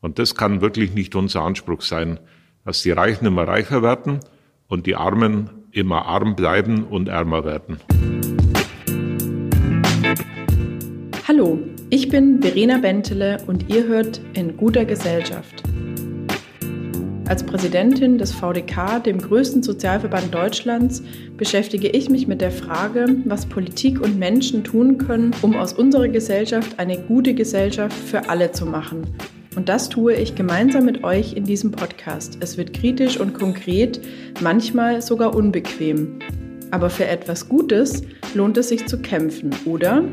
Und das kann wirklich nicht unser Anspruch sein, dass die Reichen immer reicher werden und die Armen immer arm bleiben und ärmer werden. Hallo, ich bin Verena Bentele und ihr hört in guter Gesellschaft. Als Präsidentin des VDK, dem größten Sozialverband Deutschlands, beschäftige ich mich mit der Frage, was Politik und Menschen tun können, um aus unserer Gesellschaft eine gute Gesellschaft für alle zu machen. Und das tue ich gemeinsam mit euch in diesem Podcast. Es wird kritisch und konkret, manchmal sogar unbequem. Aber für etwas Gutes lohnt es sich zu kämpfen, oder?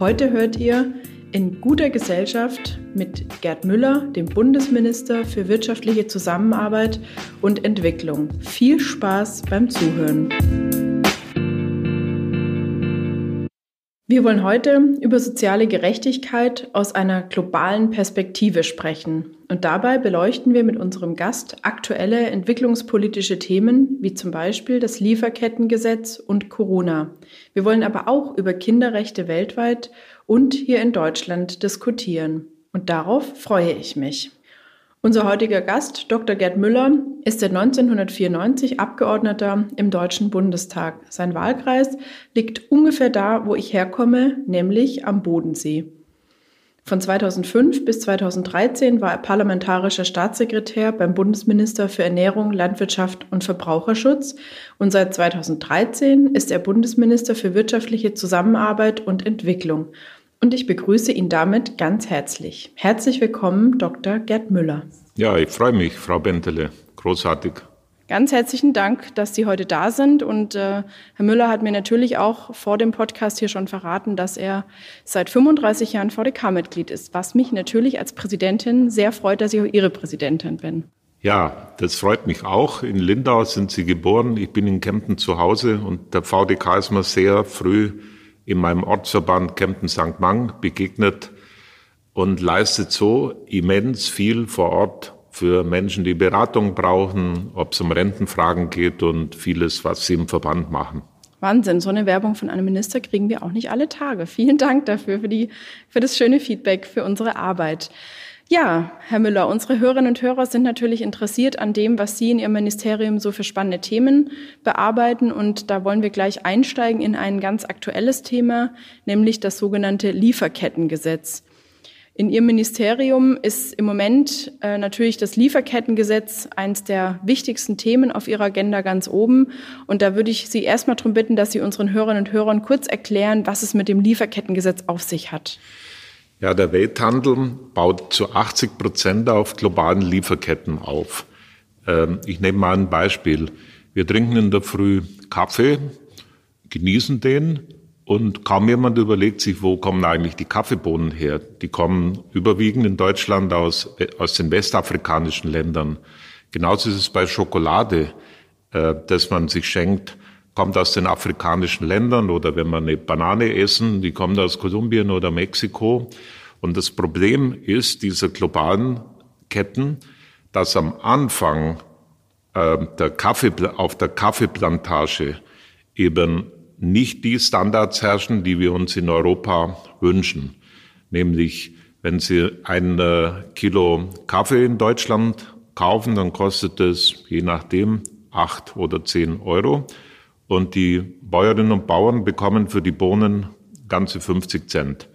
Heute hört ihr in guter Gesellschaft mit Gerd Müller, dem Bundesminister für wirtschaftliche Zusammenarbeit und Entwicklung. Viel Spaß beim Zuhören. Wir wollen heute über soziale Gerechtigkeit aus einer globalen Perspektive sprechen. Und dabei beleuchten wir mit unserem Gast aktuelle entwicklungspolitische Themen wie zum Beispiel das Lieferkettengesetz und Corona. Wir wollen aber auch über Kinderrechte weltweit und hier in Deutschland diskutieren. Und darauf freue ich mich. Unser heutiger Gast, Dr. Gerd Müller, ist seit 1994 Abgeordneter im Deutschen Bundestag. Sein Wahlkreis liegt ungefähr da, wo ich herkomme, nämlich am Bodensee. Von 2005 bis 2013 war er parlamentarischer Staatssekretär beim Bundesminister für Ernährung, Landwirtschaft und Verbraucherschutz und seit 2013 ist er Bundesminister für wirtschaftliche Zusammenarbeit und Entwicklung und ich begrüße ihn damit ganz herzlich. Herzlich willkommen, Dr. Gerd Müller. Ja, ich freue mich, Frau Bentele. Großartig. Ganz herzlichen Dank, dass Sie heute da sind. Und äh, Herr Müller hat mir natürlich auch vor dem Podcast hier schon verraten, dass er seit 35 Jahren VDK-Mitglied ist, was mich natürlich als Präsidentin sehr freut, dass ich auch Ihre Präsidentin bin. Ja, das freut mich auch. In Lindau sind Sie geboren. Ich bin in Kempten zu Hause und der VDK ist mir sehr früh in meinem Ortsverband Kempten St. Mang begegnet und leistet so immens viel vor Ort für Menschen, die Beratung brauchen, ob es um Rentenfragen geht und vieles, was sie im Verband machen. Wahnsinn, so eine Werbung von einem Minister kriegen wir auch nicht alle Tage. Vielen Dank dafür, für, die, für das schöne Feedback, für unsere Arbeit. Ja, Herr Müller, unsere Hörerinnen und Hörer sind natürlich interessiert an dem, was Sie in Ihrem Ministerium so für spannende Themen bearbeiten. Und da wollen wir gleich einsteigen in ein ganz aktuelles Thema, nämlich das sogenannte Lieferkettengesetz. In Ihrem Ministerium ist im Moment äh, natürlich das Lieferkettengesetz eines der wichtigsten Themen auf Ihrer Agenda ganz oben. Und da würde ich Sie erstmal darum bitten, dass Sie unseren Hörerinnen und Hörern kurz erklären, was es mit dem Lieferkettengesetz auf sich hat. Ja, der Welthandel baut zu 80 Prozent auf globalen Lieferketten auf. Ähm, ich nehme mal ein Beispiel. Wir trinken in der Früh Kaffee, genießen den und kaum jemand überlegt sich, wo kommen eigentlich die Kaffeebohnen her. Die kommen überwiegend in Deutschland aus, aus den westafrikanischen Ländern. Genauso ist es bei Schokolade, äh, dass man sich schenkt kommt aus den afrikanischen Ländern oder wenn wir eine Banane essen, die kommt aus Kolumbien oder Mexiko. Und das Problem ist dieser globalen Ketten, dass am Anfang äh, der Kaffee, auf der Kaffeeplantage eben nicht die Standards herrschen, die wir uns in Europa wünschen. Nämlich, wenn Sie ein äh, Kilo Kaffee in Deutschland kaufen, dann kostet es je nachdem acht oder zehn Euro und die Bäuerinnen und Bauern bekommen für die Bohnen ganze 50 Cent.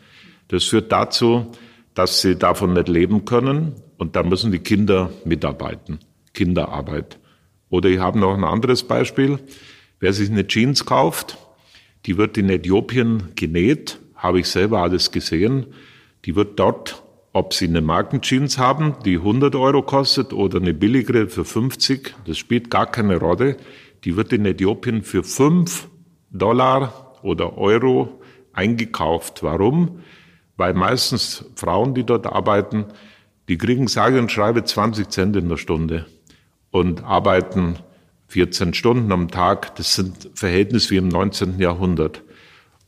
Das führt dazu, dass sie davon nicht leben können und da müssen die Kinder mitarbeiten. Kinderarbeit. Oder ich habe noch ein anderes Beispiel. Wer sich eine Jeans kauft, die wird in Äthiopien genäht, habe ich selber alles gesehen. Die wird dort, ob sie eine Markenjeans haben, die 100 Euro kostet oder eine billigere für 50, das spielt gar keine Rolle die wird in Äthiopien für fünf Dollar oder Euro eingekauft. Warum? Weil meistens Frauen, die dort arbeiten, die kriegen sage und schreibe 20 Cent in der Stunde und arbeiten 14 Stunden am Tag. Das sind Verhältnisse wie im 19. Jahrhundert.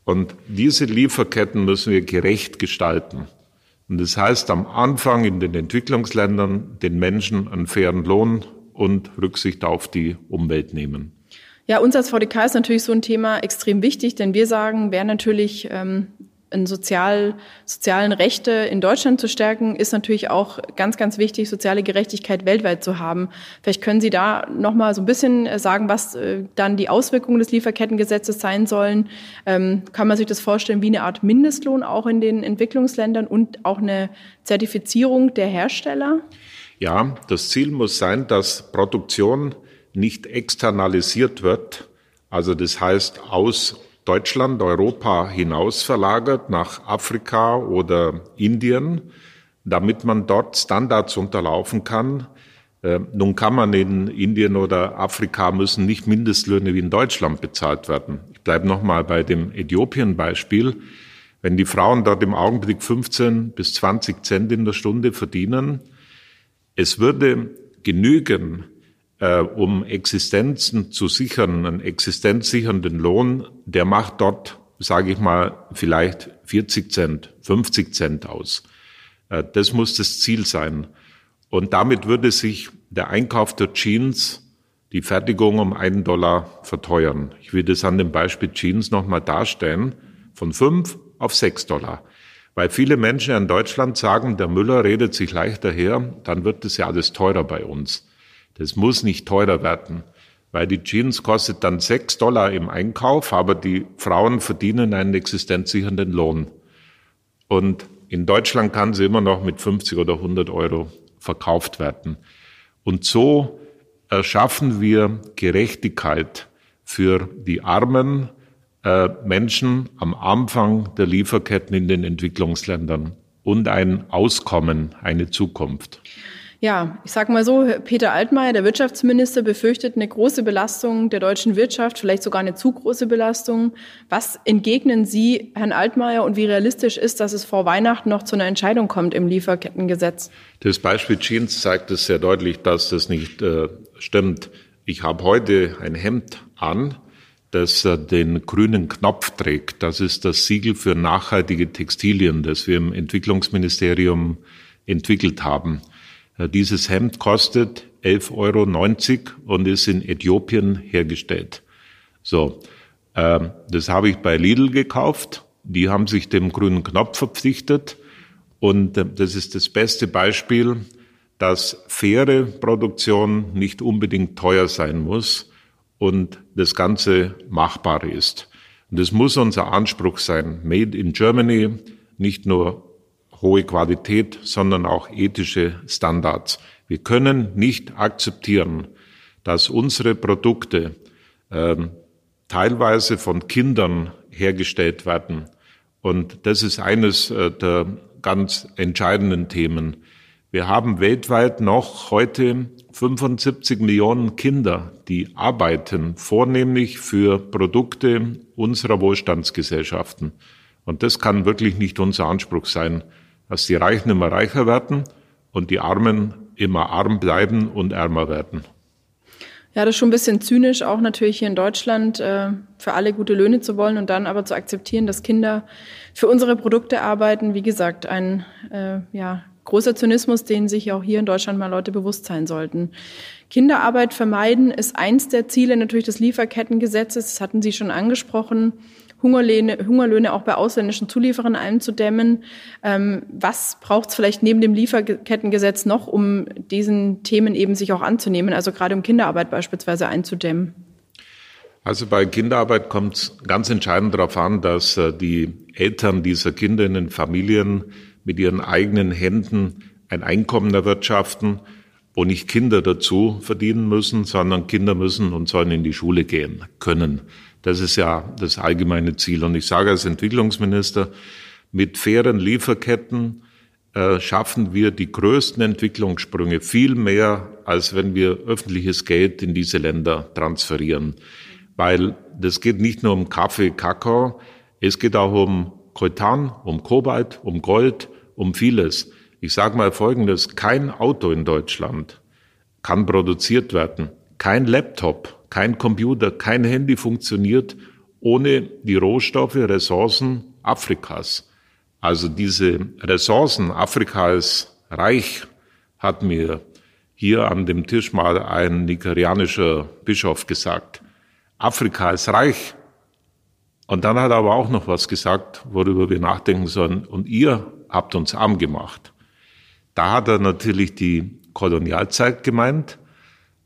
Und diese Lieferketten müssen wir gerecht gestalten. Und das heißt am Anfang in den Entwicklungsländern den Menschen einen fairen Lohn und Rücksicht auf die Umwelt nehmen. Ja, uns als VDK ist natürlich so ein Thema extrem wichtig, denn wir sagen, wer natürlich ähm, in sozial, sozialen Rechte in Deutschland zu stärken, ist natürlich auch ganz, ganz wichtig, soziale Gerechtigkeit weltweit zu haben. Vielleicht können Sie da noch mal so ein bisschen äh, sagen, was äh, dann die Auswirkungen des Lieferkettengesetzes sein sollen. Ähm, kann man sich das vorstellen wie eine Art Mindestlohn auch in den Entwicklungsländern und auch eine Zertifizierung der Hersteller? Ja, das Ziel muss sein, dass Produktion nicht externalisiert wird. Also das heißt aus Deutschland, Europa hinaus verlagert nach Afrika oder Indien, damit man dort Standards unterlaufen kann. Äh, nun kann man in Indien oder Afrika müssen nicht Mindestlöhne wie in Deutschland bezahlt werden. Ich bleibe nochmal bei dem Äthiopien-Beispiel. Wenn die Frauen dort im Augenblick 15 bis 20 Cent in der Stunde verdienen, es würde genügen, äh, um Existenzen zu sichern, einen existenzsichernden Lohn, der macht dort, sage ich mal, vielleicht 40 Cent, 50 Cent aus. Äh, das muss das Ziel sein. Und damit würde sich der Einkauf der Jeans, die Fertigung um einen Dollar verteuern. Ich will das an dem Beispiel Jeans nochmal darstellen, von fünf auf sechs Dollar. Weil viele Menschen in Deutschland sagen, der Müller redet sich leichter her, dann wird es ja alles teurer bei uns. Das muss nicht teurer werden, weil die Jeans kostet dann sechs Dollar im Einkauf, aber die Frauen verdienen einen existenzsichernden Lohn. Und in Deutschland kann sie immer noch mit 50 oder 100 Euro verkauft werden. Und so erschaffen wir Gerechtigkeit für die armen äh, Menschen am Anfang der Lieferketten in den Entwicklungsländern und ein Auskommen, eine Zukunft. Ja, ich sage mal so, Peter Altmaier, der Wirtschaftsminister, befürchtet eine große Belastung der deutschen Wirtschaft, vielleicht sogar eine zu große Belastung. Was entgegnen Sie, Herrn Altmaier, und wie realistisch ist, dass es vor Weihnachten noch zu einer Entscheidung kommt im Lieferkettengesetz? Das Beispiel Jeans zeigt es sehr deutlich, dass das nicht äh, stimmt. Ich habe heute ein Hemd an, das den grünen Knopf trägt. Das ist das Siegel für nachhaltige Textilien, das wir im Entwicklungsministerium entwickelt haben. Äh, dieses Hemd kostet 11,90 Euro und ist in Äthiopien hergestellt. So, ähm, das habe ich bei Lidl gekauft. Die haben sich dem grünen Knopf verpflichtet. Und äh, das ist das beste Beispiel, dass faire Produktion nicht unbedingt teuer sein muss und das Ganze machbar ist. Und das muss unser Anspruch sein. Made in Germany, nicht nur hohe Qualität, sondern auch ethische Standards. Wir können nicht akzeptieren, dass unsere Produkte ähm, teilweise von Kindern hergestellt werden. Und das ist eines äh, der ganz entscheidenden Themen. Wir haben weltweit noch heute 75 Millionen Kinder, die arbeiten, vornehmlich für Produkte unserer Wohlstandsgesellschaften. Und das kann wirklich nicht unser Anspruch sein dass die Reichen immer reicher werden und die Armen immer arm bleiben und ärmer werden. Ja, das ist schon ein bisschen zynisch, auch natürlich hier in Deutschland äh, für alle gute Löhne zu wollen und dann aber zu akzeptieren, dass Kinder für unsere Produkte arbeiten. Wie gesagt, ein äh, ja, großer Zynismus, den sich auch hier in Deutschland mal Leute bewusst sein sollten. Kinderarbeit vermeiden ist eins der Ziele natürlich des Lieferkettengesetzes. Das hatten Sie schon angesprochen. Hungerlöhne, Hungerlöhne auch bei ausländischen Zulieferern einzudämmen. Ähm, was braucht es vielleicht neben dem Lieferkettengesetz noch, um diesen Themen eben sich auch anzunehmen, also gerade um Kinderarbeit beispielsweise einzudämmen? Also bei Kinderarbeit kommt es ganz entscheidend darauf an, dass äh, die Eltern dieser Kinder in den Familien mit ihren eigenen Händen ein Einkommen erwirtschaften, wo nicht Kinder dazu verdienen müssen, sondern Kinder müssen und sollen in die Schule gehen können. Das ist ja das allgemeine Ziel. Und ich sage als Entwicklungsminister, mit fairen Lieferketten äh, schaffen wir die größten Entwicklungssprünge, viel mehr, als wenn wir öffentliches Geld in diese Länder transferieren. Weil das geht nicht nur um Kaffee, Kakao, es geht auch um Coltan, um Kobalt, um Gold, um vieles. Ich sage mal Folgendes, kein Auto in Deutschland kann produziert werden, kein Laptop kein Computer, kein Handy funktioniert ohne die Rohstoffe, Ressourcen Afrikas. Also diese Ressourcen, Afrika ist reich, hat mir hier an dem Tisch mal ein nigerianischer Bischof gesagt. Afrika ist reich, Und dann hat er aber auch noch was gesagt, worüber wir nachdenken sollen. Und ihr habt uns arm gemacht. Da hat er natürlich die Kolonialzeit gemeint,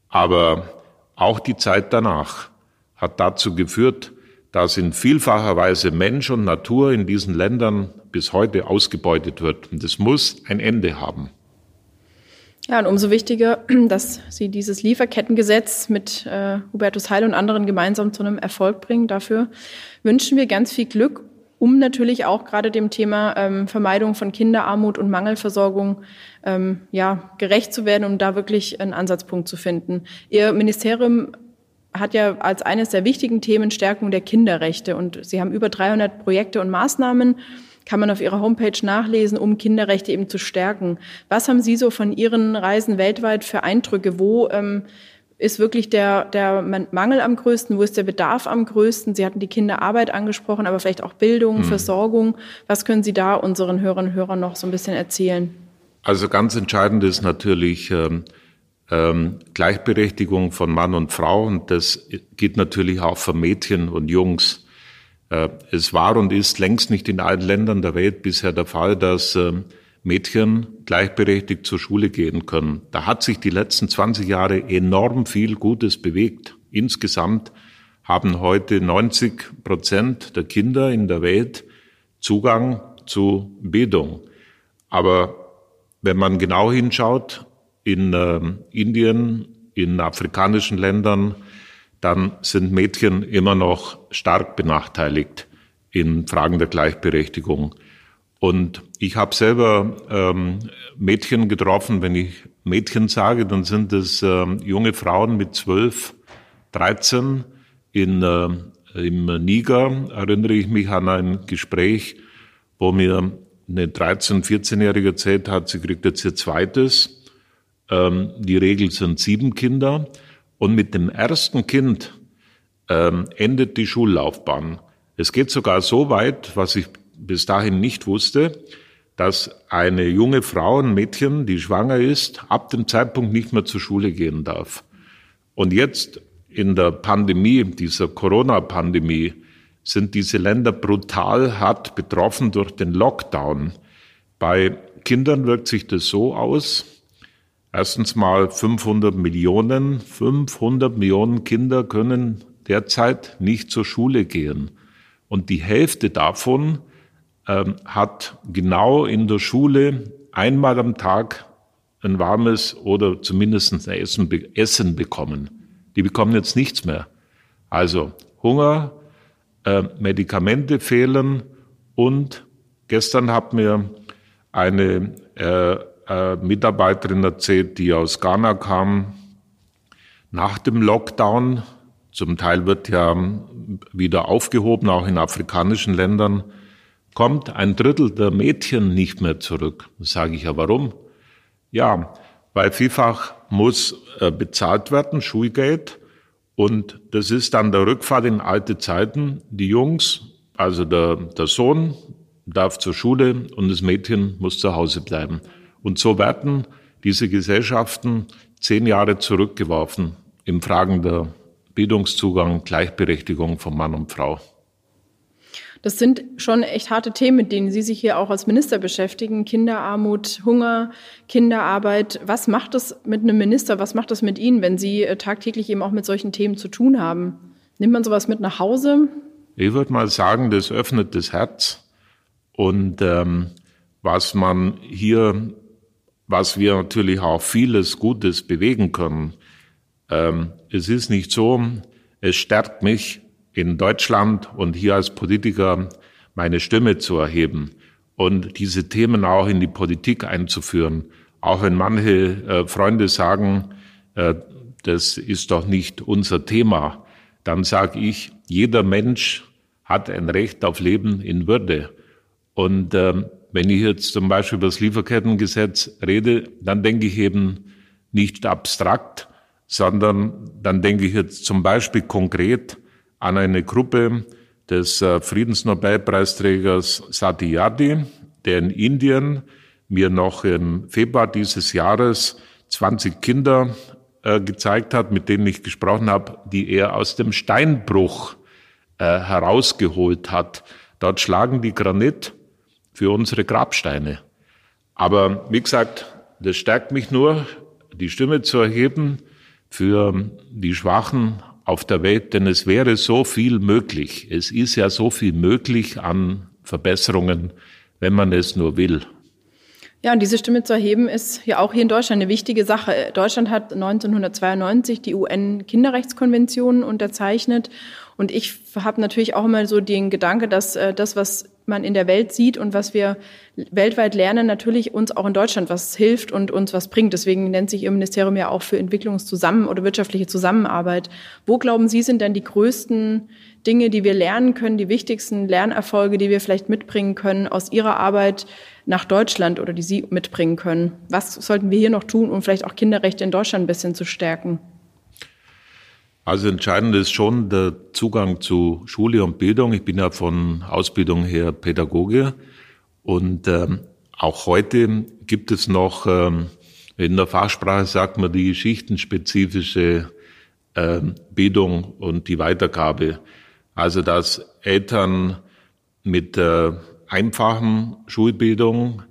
aber auch die Zeit danach hat dazu geführt, dass in vielfacher Weise Mensch und Natur in diesen Ländern bis heute ausgebeutet wird. Und das muss ein Ende haben. Ja, und umso wichtiger, dass Sie dieses Lieferkettengesetz mit äh, Hubertus Heil und anderen gemeinsam zu einem Erfolg bringen. Dafür wünschen wir ganz viel Glück, um natürlich auch gerade dem Thema ähm, Vermeidung von Kinderarmut und Mangelversorgung ähm, ja, gerecht zu werden, um da wirklich einen Ansatzpunkt zu finden. Ihr Ministerium hat ja als eines der wichtigen Themen Stärkung der Kinderrechte und Sie haben über 300 Projekte und Maßnahmen, kann man auf Ihrer Homepage nachlesen, um Kinderrechte eben zu stärken. Was haben Sie so von Ihren Reisen weltweit für Eindrücke? Wo ähm, ist wirklich der, der Mangel am größten? Wo ist der Bedarf am größten? Sie hatten die Kinderarbeit angesprochen, aber vielleicht auch Bildung, hm. Versorgung. Was können Sie da unseren Hörerinnen und Hörern noch so ein bisschen erzählen? Also ganz entscheidend ist natürlich, ähm, ähm, Gleichberechtigung von Mann und Frau und das geht natürlich auch für Mädchen und Jungs. Äh, es war und ist längst nicht in allen Ländern der Welt bisher der Fall, dass äh, Mädchen gleichberechtigt zur Schule gehen können. Da hat sich die letzten 20 Jahre enorm viel Gutes bewegt. Insgesamt haben heute 90 Prozent der Kinder in der Welt Zugang zu Bildung. Aber wenn man genau hinschaut, in äh, Indien, in afrikanischen Ländern, dann sind Mädchen immer noch stark benachteiligt in Fragen der Gleichberechtigung. Und ich habe selber ähm, Mädchen getroffen. Wenn ich Mädchen sage, dann sind es äh, junge Frauen mit zwölf, dreizehn. In, äh, Im Niger erinnere ich mich an ein Gespräch, wo mir eine 13-, 14-Jährige erzählt hat, sie kriegt jetzt ihr zweites ähm, die Regel sind sieben Kinder. Und mit dem ersten Kind ähm, endet die Schullaufbahn. Es geht sogar so weit, was ich bis dahin nicht wusste, dass eine junge Frau, ein Mädchen, die schwanger ist, ab dem Zeitpunkt nicht mehr zur Schule gehen darf. Und jetzt in der Pandemie, dieser Corona-Pandemie, sind diese Länder brutal hart betroffen durch den Lockdown. Bei Kindern wirkt sich das so aus, Erstens mal 500 Millionen, 500 Millionen Kinder können derzeit nicht zur Schule gehen. Und die Hälfte davon ähm, hat genau in der Schule einmal am Tag ein warmes oder zumindest ein Essen, Essen bekommen. Die bekommen jetzt nichts mehr. Also Hunger, äh, Medikamente fehlen und gestern hat mir eine äh, äh, Mitarbeiterin erzählt, die aus Ghana kam. Nach dem Lockdown, zum Teil wird ja wieder aufgehoben, auch in afrikanischen Ländern, kommt ein Drittel der Mädchen nicht mehr zurück. Sage ich ja, warum? Ja, weil vielfach muss äh, bezahlt werden, Schulgeld. Und das ist dann der Rückfahrt in alte Zeiten. Die Jungs, also der, der Sohn darf zur Schule und das Mädchen muss zu Hause bleiben. Und so werden diese Gesellschaften zehn Jahre zurückgeworfen im Fragen der Bildungszugang, Gleichberechtigung von Mann und Frau. Das sind schon echt harte Themen, mit denen Sie sich hier auch als Minister beschäftigen. Kinderarmut, Hunger, Kinderarbeit. Was macht das mit einem Minister? Was macht das mit Ihnen, wenn Sie äh, tagtäglich eben auch mit solchen Themen zu tun haben? Nimmt man sowas mit nach Hause? Ich würde mal sagen, das öffnet das Herz. Und ähm, was man hier was wir natürlich auch vieles Gutes bewegen können. Ähm, es ist nicht so, es stärkt mich in Deutschland und hier als Politiker meine Stimme zu erheben und diese Themen auch in die Politik einzuführen. Auch wenn manche äh, Freunde sagen, äh, das ist doch nicht unser Thema, dann sage ich, jeder Mensch hat ein Recht auf Leben in Würde. Und ähm, wenn ich jetzt zum Beispiel über das Lieferkettengesetz rede, dann denke ich eben nicht abstrakt, sondern dann denke ich jetzt zum Beispiel konkret an eine Gruppe des äh, Friedensnobelpreisträgers Satyarthi, der in Indien mir noch im Februar dieses Jahres 20 Kinder äh, gezeigt hat, mit denen ich gesprochen habe, die er aus dem Steinbruch äh, herausgeholt hat. Dort schlagen die Granit für unsere Grabsteine. Aber wie gesagt, das stärkt mich nur, die Stimme zu erheben für die Schwachen auf der Welt, denn es wäre so viel möglich. Es ist ja so viel möglich an Verbesserungen, wenn man es nur will. Ja, und diese Stimme zu erheben ist ja auch hier in Deutschland eine wichtige Sache. Deutschland hat 1992 die UN-Kinderrechtskonvention unterzeichnet. Und ich habe natürlich auch immer so den Gedanke, dass äh, das, was man in der Welt sieht und was wir weltweit lernen, natürlich uns auch in Deutschland was hilft und uns was bringt. Deswegen nennt sich Ihr Ministerium ja auch für Entwicklungszusammen- oder wirtschaftliche Zusammenarbeit. Wo glauben Sie sind denn die größten Dinge, die wir lernen können, die wichtigsten Lernerfolge, die wir vielleicht mitbringen können aus Ihrer Arbeit nach Deutschland oder die Sie mitbringen können? Was sollten wir hier noch tun, um vielleicht auch Kinderrechte in Deutschland ein bisschen zu stärken? Also entscheidend ist schon der Zugang zu Schule und Bildung. Ich bin ja von Ausbildung her Pädagoge und ähm, auch heute gibt es noch, ähm, in der Fachsprache sagt man die geschichtenspezifische ähm, Bildung und die Weitergabe. Also dass Eltern mit der einfachen Schulbildung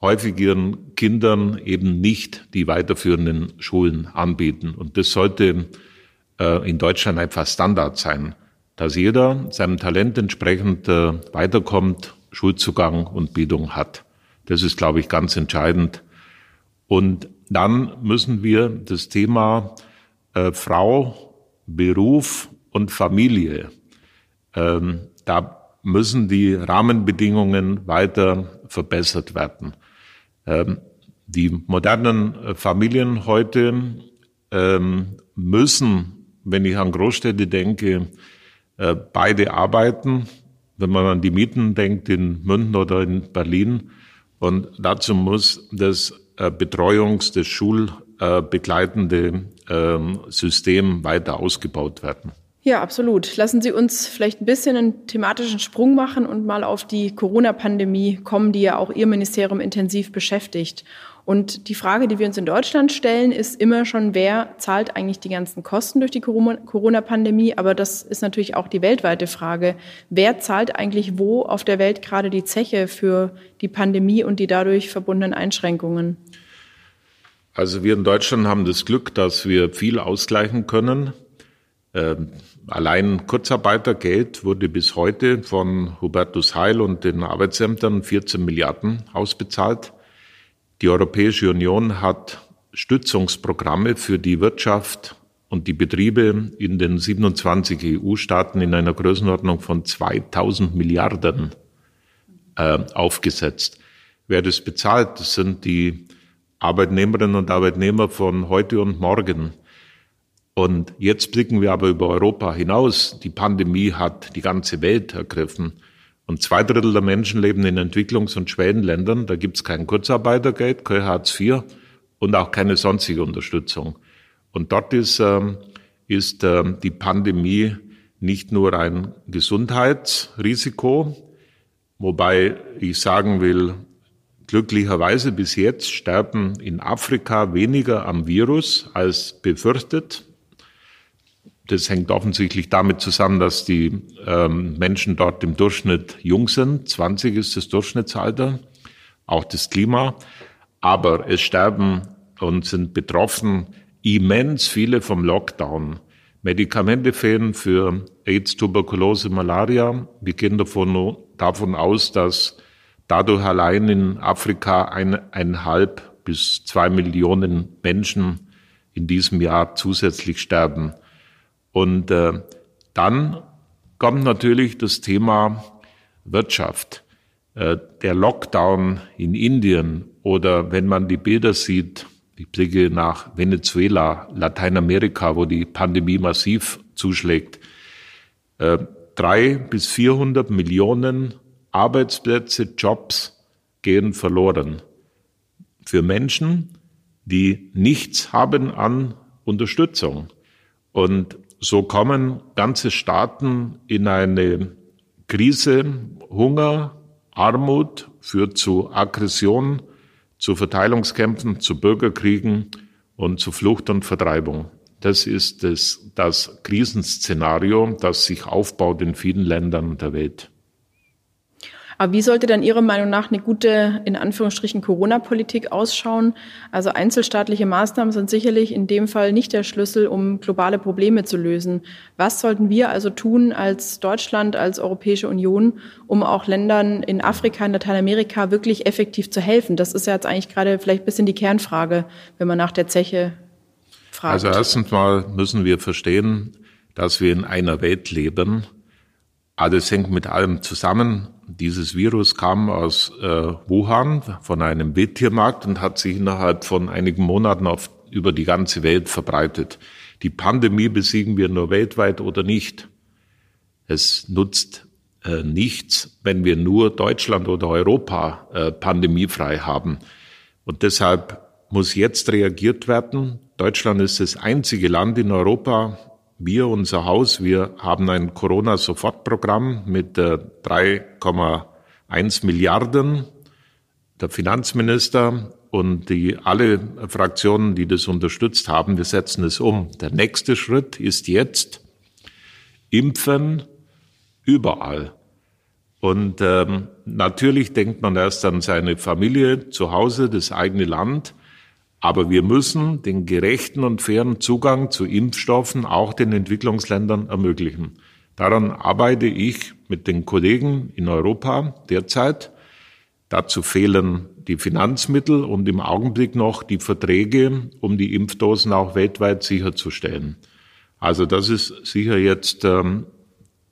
häufig ihren Kindern eben nicht die weiterführenden Schulen anbieten. Und das sollte äh, in Deutschland einfach Standard sein, dass jeder seinem Talent entsprechend äh, weiterkommt, Schulzugang und Bildung hat. Das ist, glaube ich, ganz entscheidend. Und dann müssen wir das Thema äh, Frau, Beruf und Familie, ähm, da müssen die Rahmenbedingungen weiter verbessert werden. Ähm, die modernen Familien heute ähm, müssen wenn ich an Großstädte denke, äh, beide arbeiten. Wenn man an die Mieten denkt in München oder in Berlin. Und dazu muss das äh, Betreuungs-, das schulbegleitende ähm, System weiter ausgebaut werden. Ja, absolut. Lassen Sie uns vielleicht ein bisschen einen thematischen Sprung machen und mal auf die Corona-Pandemie kommen, die ja auch Ihr Ministerium intensiv beschäftigt. Und die Frage, die wir uns in Deutschland stellen, ist immer schon, wer zahlt eigentlich die ganzen Kosten durch die Corona-Pandemie? Aber das ist natürlich auch die weltweite Frage. Wer zahlt eigentlich wo auf der Welt gerade die Zeche für die Pandemie und die dadurch verbundenen Einschränkungen? Also wir in Deutschland haben das Glück, dass wir viel ausgleichen können. Ähm, allein Kurzarbeitergeld wurde bis heute von Hubertus Heil und den Arbeitsämtern 14 Milliarden ausbezahlt. Die Europäische Union hat Stützungsprogramme für die Wirtschaft und die Betriebe in den 27 EU-Staaten in einer Größenordnung von 2000 Milliarden äh, aufgesetzt. Wer das bezahlt, das sind die Arbeitnehmerinnen und Arbeitnehmer von heute und morgen. Und jetzt blicken wir aber über Europa hinaus. Die Pandemie hat die ganze Welt ergriffen. Und zwei Drittel der Menschen leben in Entwicklungs- und Schwellenländern. Da gibt es kein Kurzarbeitergeld, kein Hartz IV und auch keine sonstige Unterstützung. Und dort ist, ähm, ist ähm, die Pandemie nicht nur ein Gesundheitsrisiko, wobei ich sagen will, glücklicherweise bis jetzt sterben in Afrika weniger am Virus als befürchtet. Das hängt offensichtlich damit zusammen, dass die ähm, Menschen dort im Durchschnitt jung sind. 20 ist das Durchschnittsalter, auch das Klima. Aber es sterben und sind betroffen immens viele vom Lockdown. Medikamente fehlen für AIDS, Tuberkulose, Malaria. Wir gehen davon, davon aus, dass dadurch allein in Afrika ein, eineinhalb bis zwei Millionen Menschen in diesem Jahr zusätzlich sterben. Und äh, dann kommt natürlich das Thema Wirtschaft. Äh, der Lockdown in Indien oder wenn man die Bilder sieht, ich blicke nach Venezuela, Lateinamerika, wo die Pandemie massiv zuschlägt, äh, drei bis vierhundert Millionen Arbeitsplätze, Jobs gehen verloren. Für Menschen, die nichts haben an Unterstützung. Und so kommen ganze Staaten in eine Krise, Hunger, Armut führt zu Aggression, zu Verteilungskämpfen, zu Bürgerkriegen und zu Flucht und Vertreibung. Das ist das, das Krisenszenario, das sich aufbaut in vielen Ländern der Welt. Aber wie sollte dann Ihrer Meinung nach eine gute, in Anführungsstrichen, Corona-Politik ausschauen? Also einzelstaatliche Maßnahmen sind sicherlich in dem Fall nicht der Schlüssel, um globale Probleme zu lösen. Was sollten wir also tun als Deutschland, als Europäische Union, um auch Ländern in Afrika, in Lateinamerika wirklich effektiv zu helfen? Das ist ja jetzt eigentlich gerade vielleicht ein bisschen die Kernfrage, wenn man nach der Zeche fragt. Also erstens mal müssen wir verstehen, dass wir in einer Welt leben. Alles hängt mit allem zusammen. Dieses Virus kam aus äh, Wuhan von einem Wildtiermarkt und hat sich innerhalb von einigen Monaten auf, über die ganze Welt verbreitet. Die Pandemie besiegen wir nur weltweit oder nicht. Es nutzt äh, nichts, wenn wir nur Deutschland oder Europa äh, pandemiefrei haben. Und deshalb muss jetzt reagiert werden. Deutschland ist das einzige Land in Europa, wir, unser Haus, wir haben ein Corona-Sofortprogramm mit äh, 3,1 Milliarden. Der Finanzminister und die, alle Fraktionen, die das unterstützt haben, wir setzen es um. Der nächste Schritt ist jetzt Impfen überall. Und ähm, natürlich denkt man erst an seine Familie zu Hause, das eigene Land. Aber wir müssen den gerechten und fairen Zugang zu Impfstoffen auch den Entwicklungsländern ermöglichen. Daran arbeite ich mit den Kollegen in Europa derzeit. Dazu fehlen die Finanzmittel und im Augenblick noch die Verträge, um die Impfdosen auch weltweit sicherzustellen. Also das ist sicher jetzt ähm,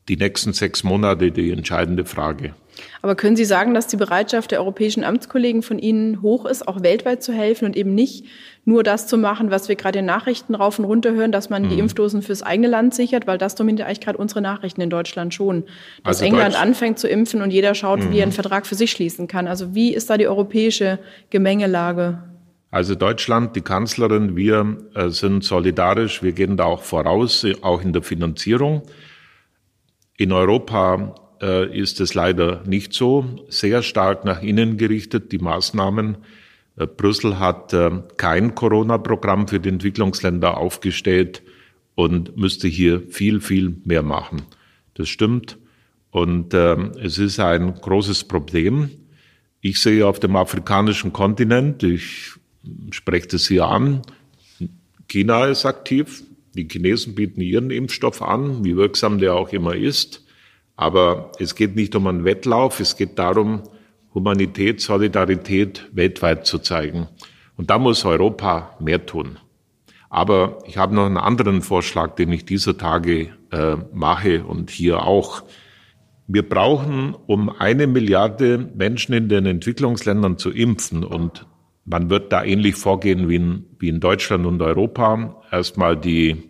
die nächsten sechs Monate die entscheidende Frage. Aber können Sie sagen, dass die Bereitschaft der europäischen Amtskollegen von Ihnen hoch ist, auch weltweit zu helfen und eben nicht nur das zu machen, was wir gerade in Nachrichten rauf und runter hören, dass man mhm. die Impfdosen fürs eigene Land sichert, weil das dominiert eigentlich gerade unsere Nachrichten in Deutschland schon. Dass also England Deutsch anfängt zu impfen und jeder schaut, mhm. wie er einen Vertrag für sich schließen kann. Also wie ist da die europäische Gemengelage? Also Deutschland, die Kanzlerin, wir äh, sind solidarisch, wir gehen da auch voraus, auch in der Finanzierung. In Europa äh, ist es leider nicht so. Sehr stark nach innen gerichtet, die Maßnahmen. Äh, Brüssel hat äh, kein Corona-Programm für die Entwicklungsländer aufgestellt und müsste hier viel, viel mehr machen. Das stimmt. Und äh, es ist ein großes Problem. Ich sehe auf dem afrikanischen Kontinent, ich spreche das hier an, China ist aktiv. Die Chinesen bieten ihren Impfstoff an, wie wirksam der auch immer ist. Aber es geht nicht um einen Wettlauf, es geht darum, Humanität, Solidarität weltweit zu zeigen. Und da muss Europa mehr tun. Aber ich habe noch einen anderen Vorschlag, den ich dieser Tage äh, mache und hier auch. Wir brauchen, um eine Milliarde Menschen in den Entwicklungsländern zu impfen und man wird da ähnlich vorgehen wie in, wie in Deutschland und Europa. Erstmal die,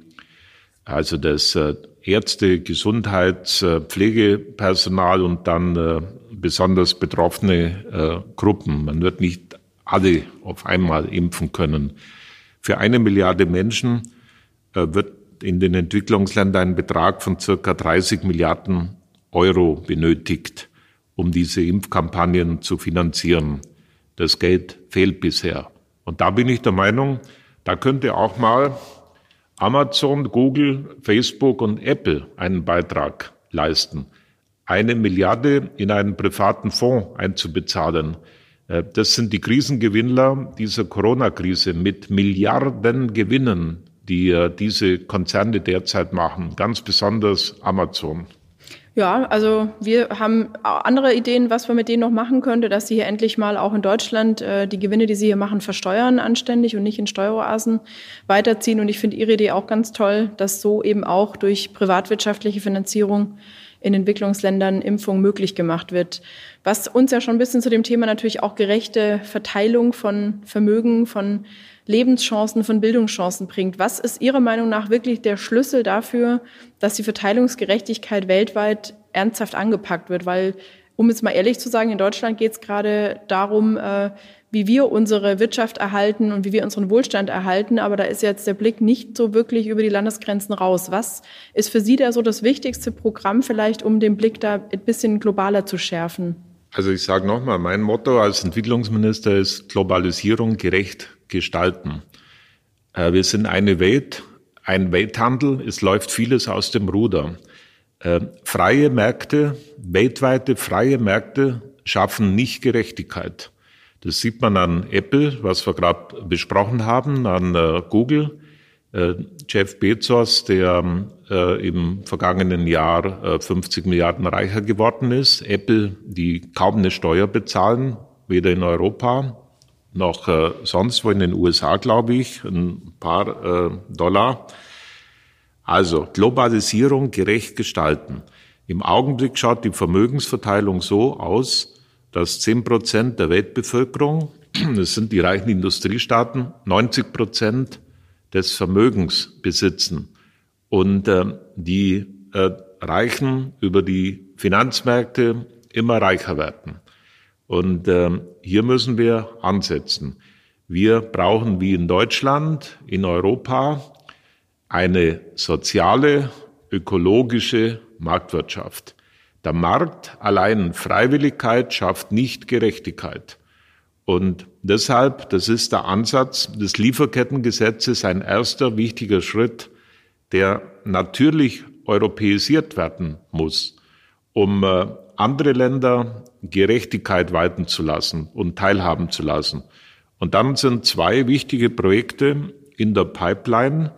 also das äh, Ärzte, Gesundheits-, äh, Pflegepersonal und dann äh, besonders betroffene äh, Gruppen. Man wird nicht alle auf einmal impfen können. Für eine Milliarde Menschen wird in den Entwicklungsländern ein Betrag von circa 30 Milliarden Euro benötigt, um diese Impfkampagnen zu finanzieren. Das Geld fehlt bisher. Und da bin ich der Meinung, da könnte auch mal Amazon, Google, Facebook und Apple einen Beitrag leisten. Eine Milliarde in einen privaten Fonds einzubezahlen. Äh, das sind die Krisengewinnler dieser Corona-Krise mit Milliarden Gewinnen, die äh, diese Konzerne derzeit machen, ganz besonders Amazon. Ja, also wir haben andere Ideen, was man mit denen noch machen könnte, dass sie hier endlich mal auch in Deutschland äh, die Gewinne, die sie hier machen, versteuern anständig und nicht in Steueroasen weiterziehen. Und ich finde Ihre Idee auch ganz toll, dass so eben auch durch privatwirtschaftliche Finanzierung in Entwicklungsländern Impfung möglich gemacht wird. Was uns ja schon ein bisschen zu dem Thema natürlich auch gerechte Verteilung von Vermögen, von Lebenschancen, von Bildungschancen bringt. Was ist Ihrer Meinung nach wirklich der Schlüssel dafür, dass die Verteilungsgerechtigkeit weltweit ernsthaft angepackt wird? Weil, um jetzt mal ehrlich zu sagen, in Deutschland geht es gerade darum, äh, wie wir unsere Wirtschaft erhalten und wie wir unseren Wohlstand erhalten. Aber da ist jetzt der Blick nicht so wirklich über die Landesgrenzen raus. Was ist für Sie da so das wichtigste Programm vielleicht, um den Blick da ein bisschen globaler zu schärfen? Also ich sage nochmal, mein Motto als Entwicklungsminister ist Globalisierung gerecht gestalten. Äh, wir sind eine Welt, ein Welthandel, es läuft vieles aus dem Ruder. Äh, freie Märkte, weltweite freie Märkte schaffen nicht Gerechtigkeit. Das sieht man an Apple, was wir gerade besprochen haben, an äh, Google. Jeff Bezos, der im vergangenen Jahr 50 Milliarden reicher geworden ist. Apple, die kaum eine Steuer bezahlen, weder in Europa noch sonst wo in den USA, glaube ich, ein paar Dollar. Also Globalisierung gerecht gestalten. Im Augenblick schaut die Vermögensverteilung so aus, dass 10 Prozent der Weltbevölkerung, das sind die reichen Industriestaaten, 90 Prozent des Vermögens besitzen. Und äh, die äh, Reichen über die Finanzmärkte immer reicher werden. Und äh, hier müssen wir ansetzen. Wir brauchen wie in Deutschland, in Europa, eine soziale, ökologische Marktwirtschaft. Der Markt allein Freiwilligkeit schafft nicht Gerechtigkeit. Und deshalb, das ist der Ansatz des Lieferkettengesetzes, ein erster wichtiger Schritt, der natürlich europäisiert werden muss, um äh, andere Länder Gerechtigkeit walten zu lassen und teilhaben zu lassen. Und dann sind zwei wichtige Projekte in der Pipeline.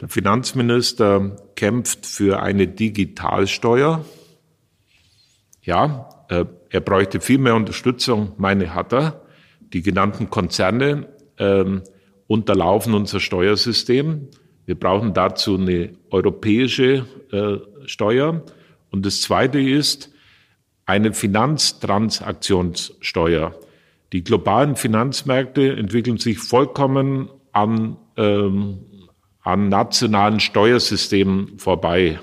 Der Finanzminister kämpft für eine Digitalsteuer. Ja, äh, er bräuchte viel mehr Unterstützung. Meine hat er. Die genannten Konzerne ähm, unterlaufen unser Steuersystem. Wir brauchen dazu eine europäische äh, Steuer. Und das Zweite ist eine Finanztransaktionssteuer. Die globalen Finanzmärkte entwickeln sich vollkommen an, ähm, an nationalen Steuersystemen vorbei.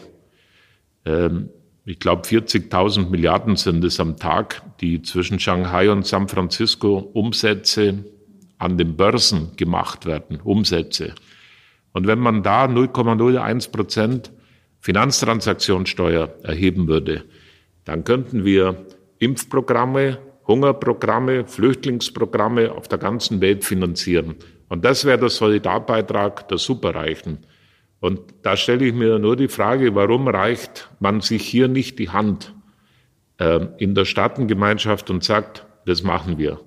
Ähm, ich glaube 40.000 Milliarden sind es am Tag, die zwischen Shanghai und San Francisco Umsätze an den Börsen gemacht werden, Umsätze. Und wenn man da 0,01 Prozent Finanztransaktionssteuer erheben würde, dann könnten wir Impfprogramme, Hungerprogramme, Flüchtlingsprogramme auf der ganzen Welt finanzieren. Und das wäre der Solidarbeitrag der Superreichen. Und da stelle ich mir nur die Frage, warum reicht man sich hier nicht die Hand äh, in der Staatengemeinschaft und sagt, das machen wir?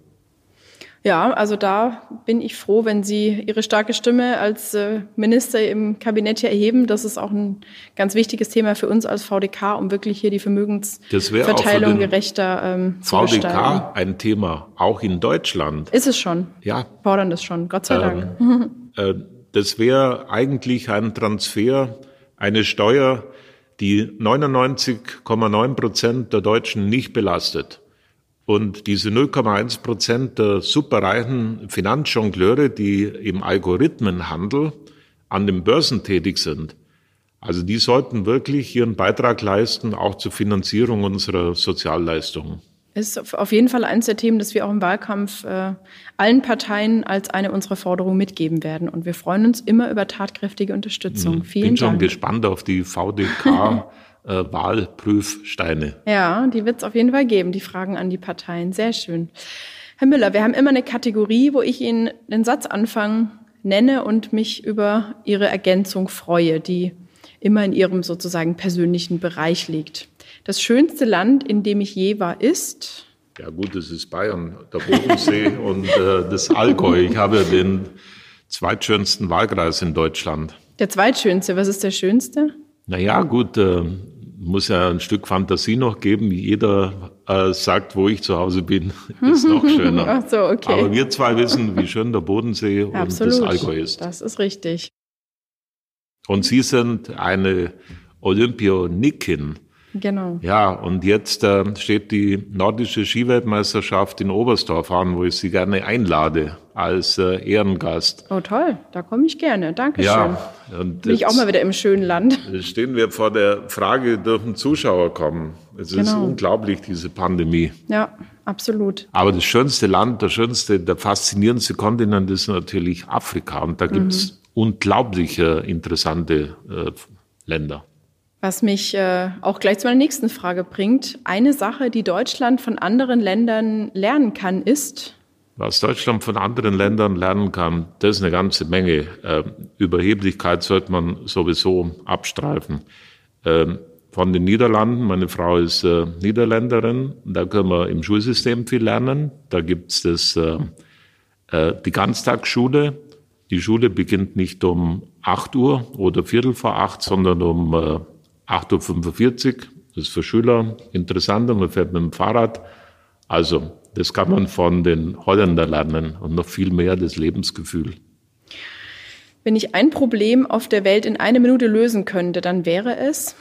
Ja, also da bin ich froh, wenn Sie Ihre starke Stimme als äh, Minister im Kabinett hier erheben. Das ist auch ein ganz wichtiges Thema für uns als VDK, um wirklich hier die Vermögensverteilung gerechter ähm, zu VDK gestalten. ein Thema, auch in Deutschland. Ist es schon. Ja. Fordern das schon, Gott sei Dank. Ähm, äh, das wäre eigentlich ein Transfer, eine Steuer, die 99,9 Prozent der Deutschen nicht belastet. Und diese 0,1 Prozent der superreichen Finanzjongleure, die im Algorithmenhandel an den Börsen tätig sind, also die sollten wirklich ihren Beitrag leisten, auch zur Finanzierung unserer Sozialleistungen ist auf jeden Fall eines der Themen, das wir auch im Wahlkampf äh, allen Parteien als eine unserer Forderungen mitgeben werden. Und wir freuen uns immer über tatkräftige Unterstützung. Hm, Vielen Dank. Ich bin schon gespannt auf die VDK. äh, Wahlprüfsteine. Ja, die wird es auf jeden Fall geben, die Fragen an die Parteien. Sehr schön. Herr Müller, wir haben immer eine Kategorie, wo ich Ihnen den Satzanfang nenne und mich über Ihre Ergänzung freue, die immer in Ihrem sozusagen persönlichen Bereich liegt. Das schönste Land, in dem ich je war, ist? Ja gut, das ist Bayern, der Bodensee und äh, das Allgäu. Ich habe den zweitschönsten Wahlkreis in Deutschland. Der zweitschönste, was ist der schönste? Naja, gut, äh, muss ja ein Stück Fantasie noch geben. Jeder äh, sagt, wo ich zu Hause bin, ist noch schöner. Ach so, okay. Aber wir zwei wissen, wie schön der Bodensee und Absolut. das Allgäu ist. Das ist richtig. Und Sie sind eine Olympionikin. Genau. Ja, und jetzt äh, steht die nordische Skiweltmeisterschaft in Oberstdorf an, wo ich Sie gerne einlade als äh, Ehrengast. Oh toll, da komme ich gerne. Dankeschön. Ja, und Bin ich auch mal wieder im schönen Land. Stehen wir vor der Frage, dürfen Zuschauer kommen? Es genau. ist unglaublich, diese Pandemie. Ja, absolut. Aber das schönste Land, der schönste, der faszinierendste Kontinent ist natürlich Afrika. Und da gibt es mhm. unglaublich interessante äh, Länder. Was mich äh, auch gleich zu meiner nächsten Frage bringt. Eine Sache, die Deutschland von anderen Ländern lernen kann, ist? Was Deutschland von anderen Ländern lernen kann, das ist eine ganze Menge. Äh, Überheblichkeit sollte man sowieso abstreifen. Ähm, von den Niederlanden, meine Frau ist äh, Niederländerin, da können wir im Schulsystem viel lernen. Da gibt's das, äh, äh die Ganztagsschule. Die Schule beginnt nicht um 8 Uhr oder Viertel vor acht, sondern um äh, 8.45 Uhr. Das ist für Schüler interessant und man fährt mit dem Fahrrad. Also das kann man von den Holländern lernen und noch viel mehr das Lebensgefühl. Wenn ich ein Problem auf der Welt in einer Minute lösen könnte, dann wäre es?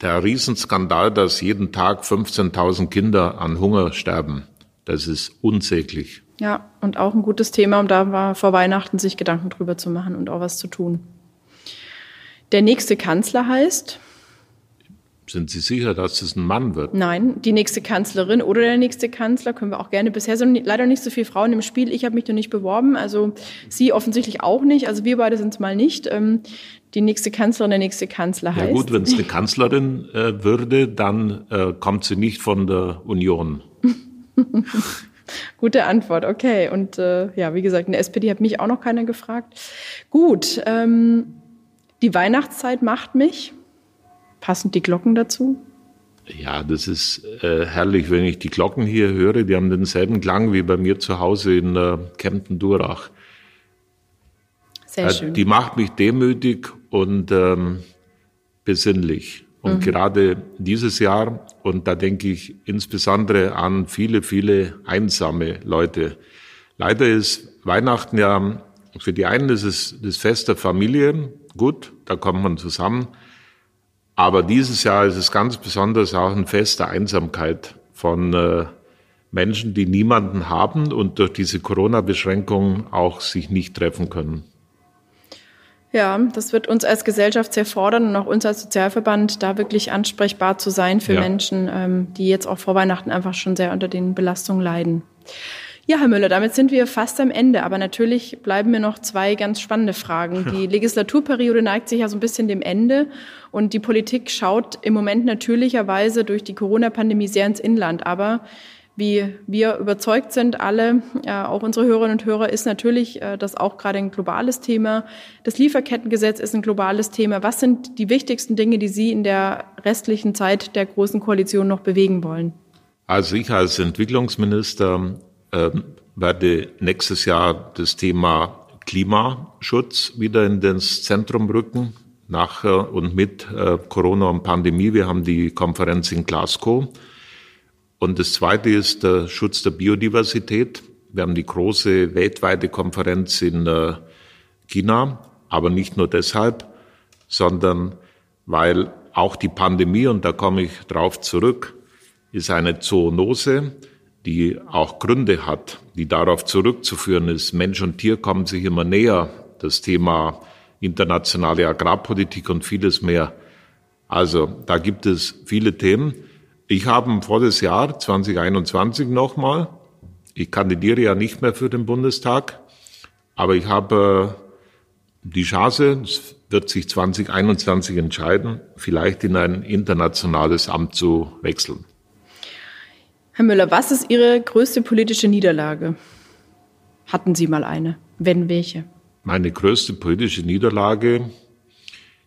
Der Riesenskandal, dass jeden Tag 15.000 Kinder an Hunger sterben. Das ist unsäglich. Ja, und auch ein gutes Thema, um da vor Weihnachten sich Gedanken drüber zu machen und auch was zu tun. Der nächste Kanzler heißt? Sind Sie sicher, dass es ein Mann wird? Nein, die nächste Kanzlerin oder der nächste Kanzler können wir auch gerne. Bisher sind leider nicht so viele Frauen im Spiel. Ich habe mich noch nicht beworben, also Sie offensichtlich auch nicht. Also wir beide sind es mal nicht. Ähm, die nächste Kanzlerin, der nächste Kanzler heißt. Ja gut, wenn es eine Kanzlerin äh, würde, dann äh, kommt sie nicht von der Union. Gute Antwort, okay. Und äh, ja, wie gesagt, in der SPD hat mich auch noch keiner gefragt. Gut, ähm, die Weihnachtszeit macht mich. Passend die Glocken dazu? Ja, das ist äh, herrlich, wenn ich die Glocken hier höre. Die haben denselben Klang wie bei mir zu Hause in äh, Kempten-Durach. Sehr äh, schön. Die macht mich demütig und ähm, besinnlich. Und mhm. gerade dieses Jahr, und da denke ich insbesondere an viele, viele einsame Leute. Leider ist Weihnachten ja, für die einen ist es das Fest der Familie, gut, da kommt man zusammen. Aber dieses Jahr ist es ganz besonders auch ein Fest der Einsamkeit von äh, Menschen, die niemanden haben und durch diese Corona-Beschränkungen auch sich nicht treffen können. Ja, das wird uns als Gesellschaft sehr fordern und auch uns als Sozialverband, da wirklich ansprechbar zu sein für ja. Menschen, ähm, die jetzt auch vor Weihnachten einfach schon sehr unter den Belastungen leiden. Ja, Herr Müller, damit sind wir fast am Ende. Aber natürlich bleiben mir noch zwei ganz spannende Fragen. Die Legislaturperiode neigt sich ja so ein bisschen dem Ende. Und die Politik schaut im Moment natürlicherweise durch die Corona-Pandemie sehr ins Inland. Aber wie wir überzeugt sind, alle, äh, auch unsere Hörerinnen und Hörer, ist natürlich äh, das auch gerade ein globales Thema. Das Lieferkettengesetz ist ein globales Thema. Was sind die wichtigsten Dinge, die Sie in der restlichen Zeit der Großen Koalition noch bewegen wollen? Also ich als Entwicklungsminister ähm, werde nächstes Jahr das Thema Klimaschutz wieder in das Zentrum rücken, nach und mit äh, Corona und Pandemie. Wir haben die Konferenz in Glasgow. Und das Zweite ist der Schutz der Biodiversität. Wir haben die große weltweite Konferenz in äh, China, aber nicht nur deshalb, sondern weil auch die Pandemie, und da komme ich drauf zurück, ist eine Zoonose, die auch Gründe hat, die darauf zurückzuführen ist. Mensch und Tier kommen sich immer näher. Das Thema internationale Agrarpolitik und vieles mehr. Also da gibt es viele Themen. Ich habe vor das Jahr 2021 nochmal, ich kandidiere ja nicht mehr für den Bundestag, aber ich habe die Chance, es wird sich 2021 entscheiden, vielleicht in ein internationales Amt zu wechseln. Herr Müller, was ist Ihre größte politische Niederlage? Hatten Sie mal eine? Wenn welche? Meine größte politische Niederlage,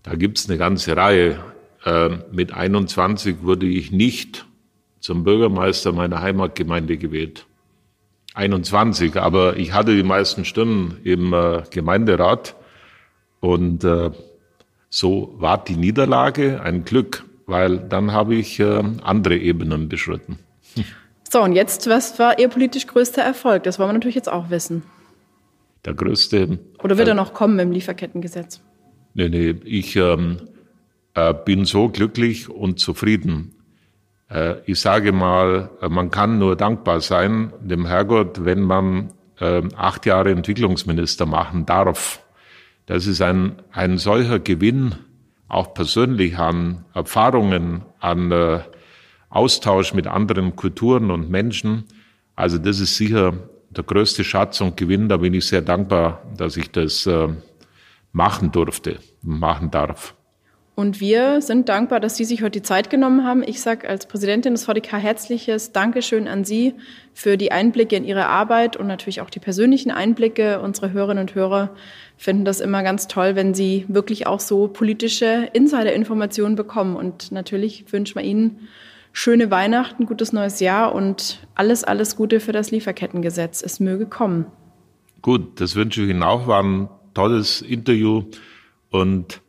da gibt es eine ganze Reihe. Ähm, mit 21 wurde ich nicht zum Bürgermeister meiner Heimatgemeinde gewählt. 21, aber ich hatte die meisten Stimmen im äh, Gemeinderat und äh, so war die Niederlage ein Glück, weil dann habe ich äh, andere Ebenen beschritten. So, und jetzt, was war Ihr politisch größter Erfolg? Das wollen wir natürlich jetzt auch wissen. Der größte. Oder wird er noch kommen im Lieferkettengesetz? Nee, nee, ich ähm, äh, bin so glücklich und zufrieden. Äh, ich sage mal, äh, man kann nur dankbar sein dem Herrgott, wenn man äh, acht Jahre Entwicklungsminister machen darf. Das ist ein, ein solcher Gewinn, auch persönlich an Erfahrungen, an äh, Austausch mit anderen Kulturen und Menschen. Also das ist sicher der größte Schatz und Gewinn. Da bin ich sehr dankbar, dass ich das äh, machen durfte, machen darf. Und wir sind dankbar, dass Sie sich heute die Zeit genommen haben. Ich sage als Präsidentin des VDK herzliches Dankeschön an Sie für die Einblicke in Ihre Arbeit und natürlich auch die persönlichen Einblicke. Unsere Hörerinnen und Hörer finden das immer ganz toll, wenn sie wirklich auch so politische Insider-Informationen bekommen. Und natürlich wünschen wir Ihnen schöne Weihnachten, gutes neues Jahr und alles, alles Gute für das Lieferkettengesetz. Es möge kommen. Gut, das wünsche ich Ihnen auch. War ein tolles Interview und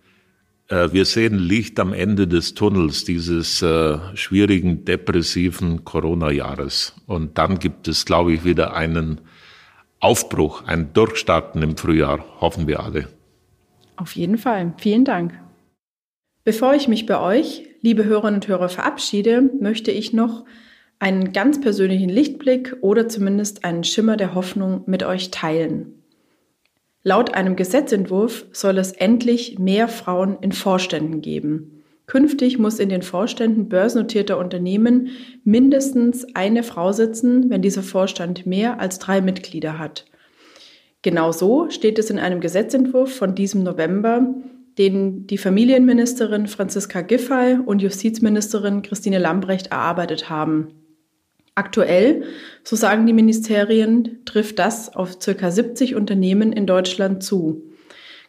äh, wir sehen Licht am Ende des Tunnels dieses äh, schwierigen, depressiven Corona-Jahres. Und dann gibt es, glaube ich, wieder einen Aufbruch, ein Durchstarten im Frühjahr, hoffen wir alle. Auf jeden Fall. Vielen Dank. Bevor ich mich bei euch, liebe Hörerinnen und Hörer, verabschiede, möchte ich noch einen ganz persönlichen Lichtblick oder zumindest einen Schimmer der Hoffnung mit euch teilen. Laut einem Gesetzentwurf soll es endlich mehr Frauen in Vorständen geben. Künftig muss in den Vorständen börsennotierter Unternehmen mindestens eine Frau sitzen, wenn dieser Vorstand mehr als drei Mitglieder hat. Genau so steht es in einem Gesetzentwurf von diesem November, den die Familienministerin Franziska Giffey und Justizministerin Christine Lambrecht erarbeitet haben. Aktuell, so sagen die Ministerien, trifft das auf ca. 70 Unternehmen in Deutschland zu.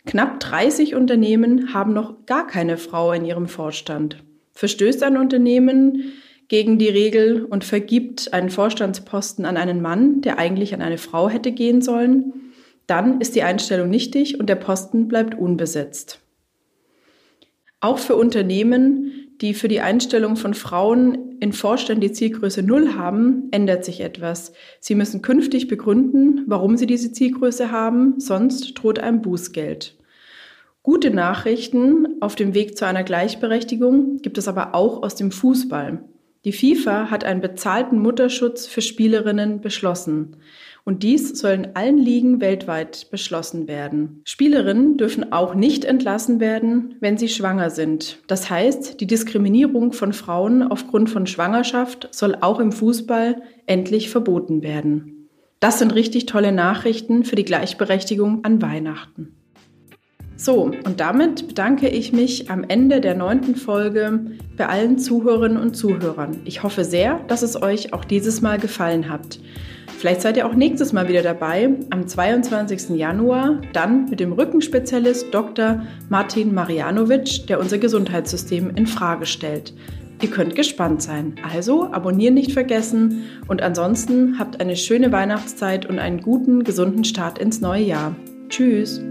Knapp 30 Unternehmen haben noch gar keine Frau in ihrem Vorstand. Verstößt ein Unternehmen gegen die Regel und vergibt einen Vorstandsposten an einen Mann, der eigentlich an eine Frau hätte gehen sollen, dann ist die Einstellung nichtig und der Posten bleibt unbesetzt. Auch für Unternehmen, die für die Einstellung von Frauen in Vorstand die Zielgröße Null haben, ändert sich etwas. Sie müssen künftig begründen, warum sie diese Zielgröße haben, sonst droht ein Bußgeld. Gute Nachrichten auf dem Weg zu einer Gleichberechtigung gibt es aber auch aus dem Fußball. Die FIFA hat einen bezahlten Mutterschutz für Spielerinnen beschlossen. Und dies soll in allen Ligen weltweit beschlossen werden. Spielerinnen dürfen auch nicht entlassen werden, wenn sie schwanger sind. Das heißt, die Diskriminierung von Frauen aufgrund von Schwangerschaft soll auch im Fußball endlich verboten werden. Das sind richtig tolle Nachrichten für die Gleichberechtigung an Weihnachten. So, und damit bedanke ich mich am Ende der neunten Folge bei allen Zuhörerinnen und Zuhörern. Ich hoffe sehr, dass es euch auch dieses Mal gefallen hat. Vielleicht seid ihr auch nächstes Mal wieder dabei, am 22. Januar, dann mit dem Rückenspezialist Dr. Martin Marianovic, der unser Gesundheitssystem in Frage stellt. Ihr könnt gespannt sein. Also abonnieren nicht vergessen und ansonsten habt eine schöne Weihnachtszeit und einen guten, gesunden Start ins neue Jahr. Tschüss!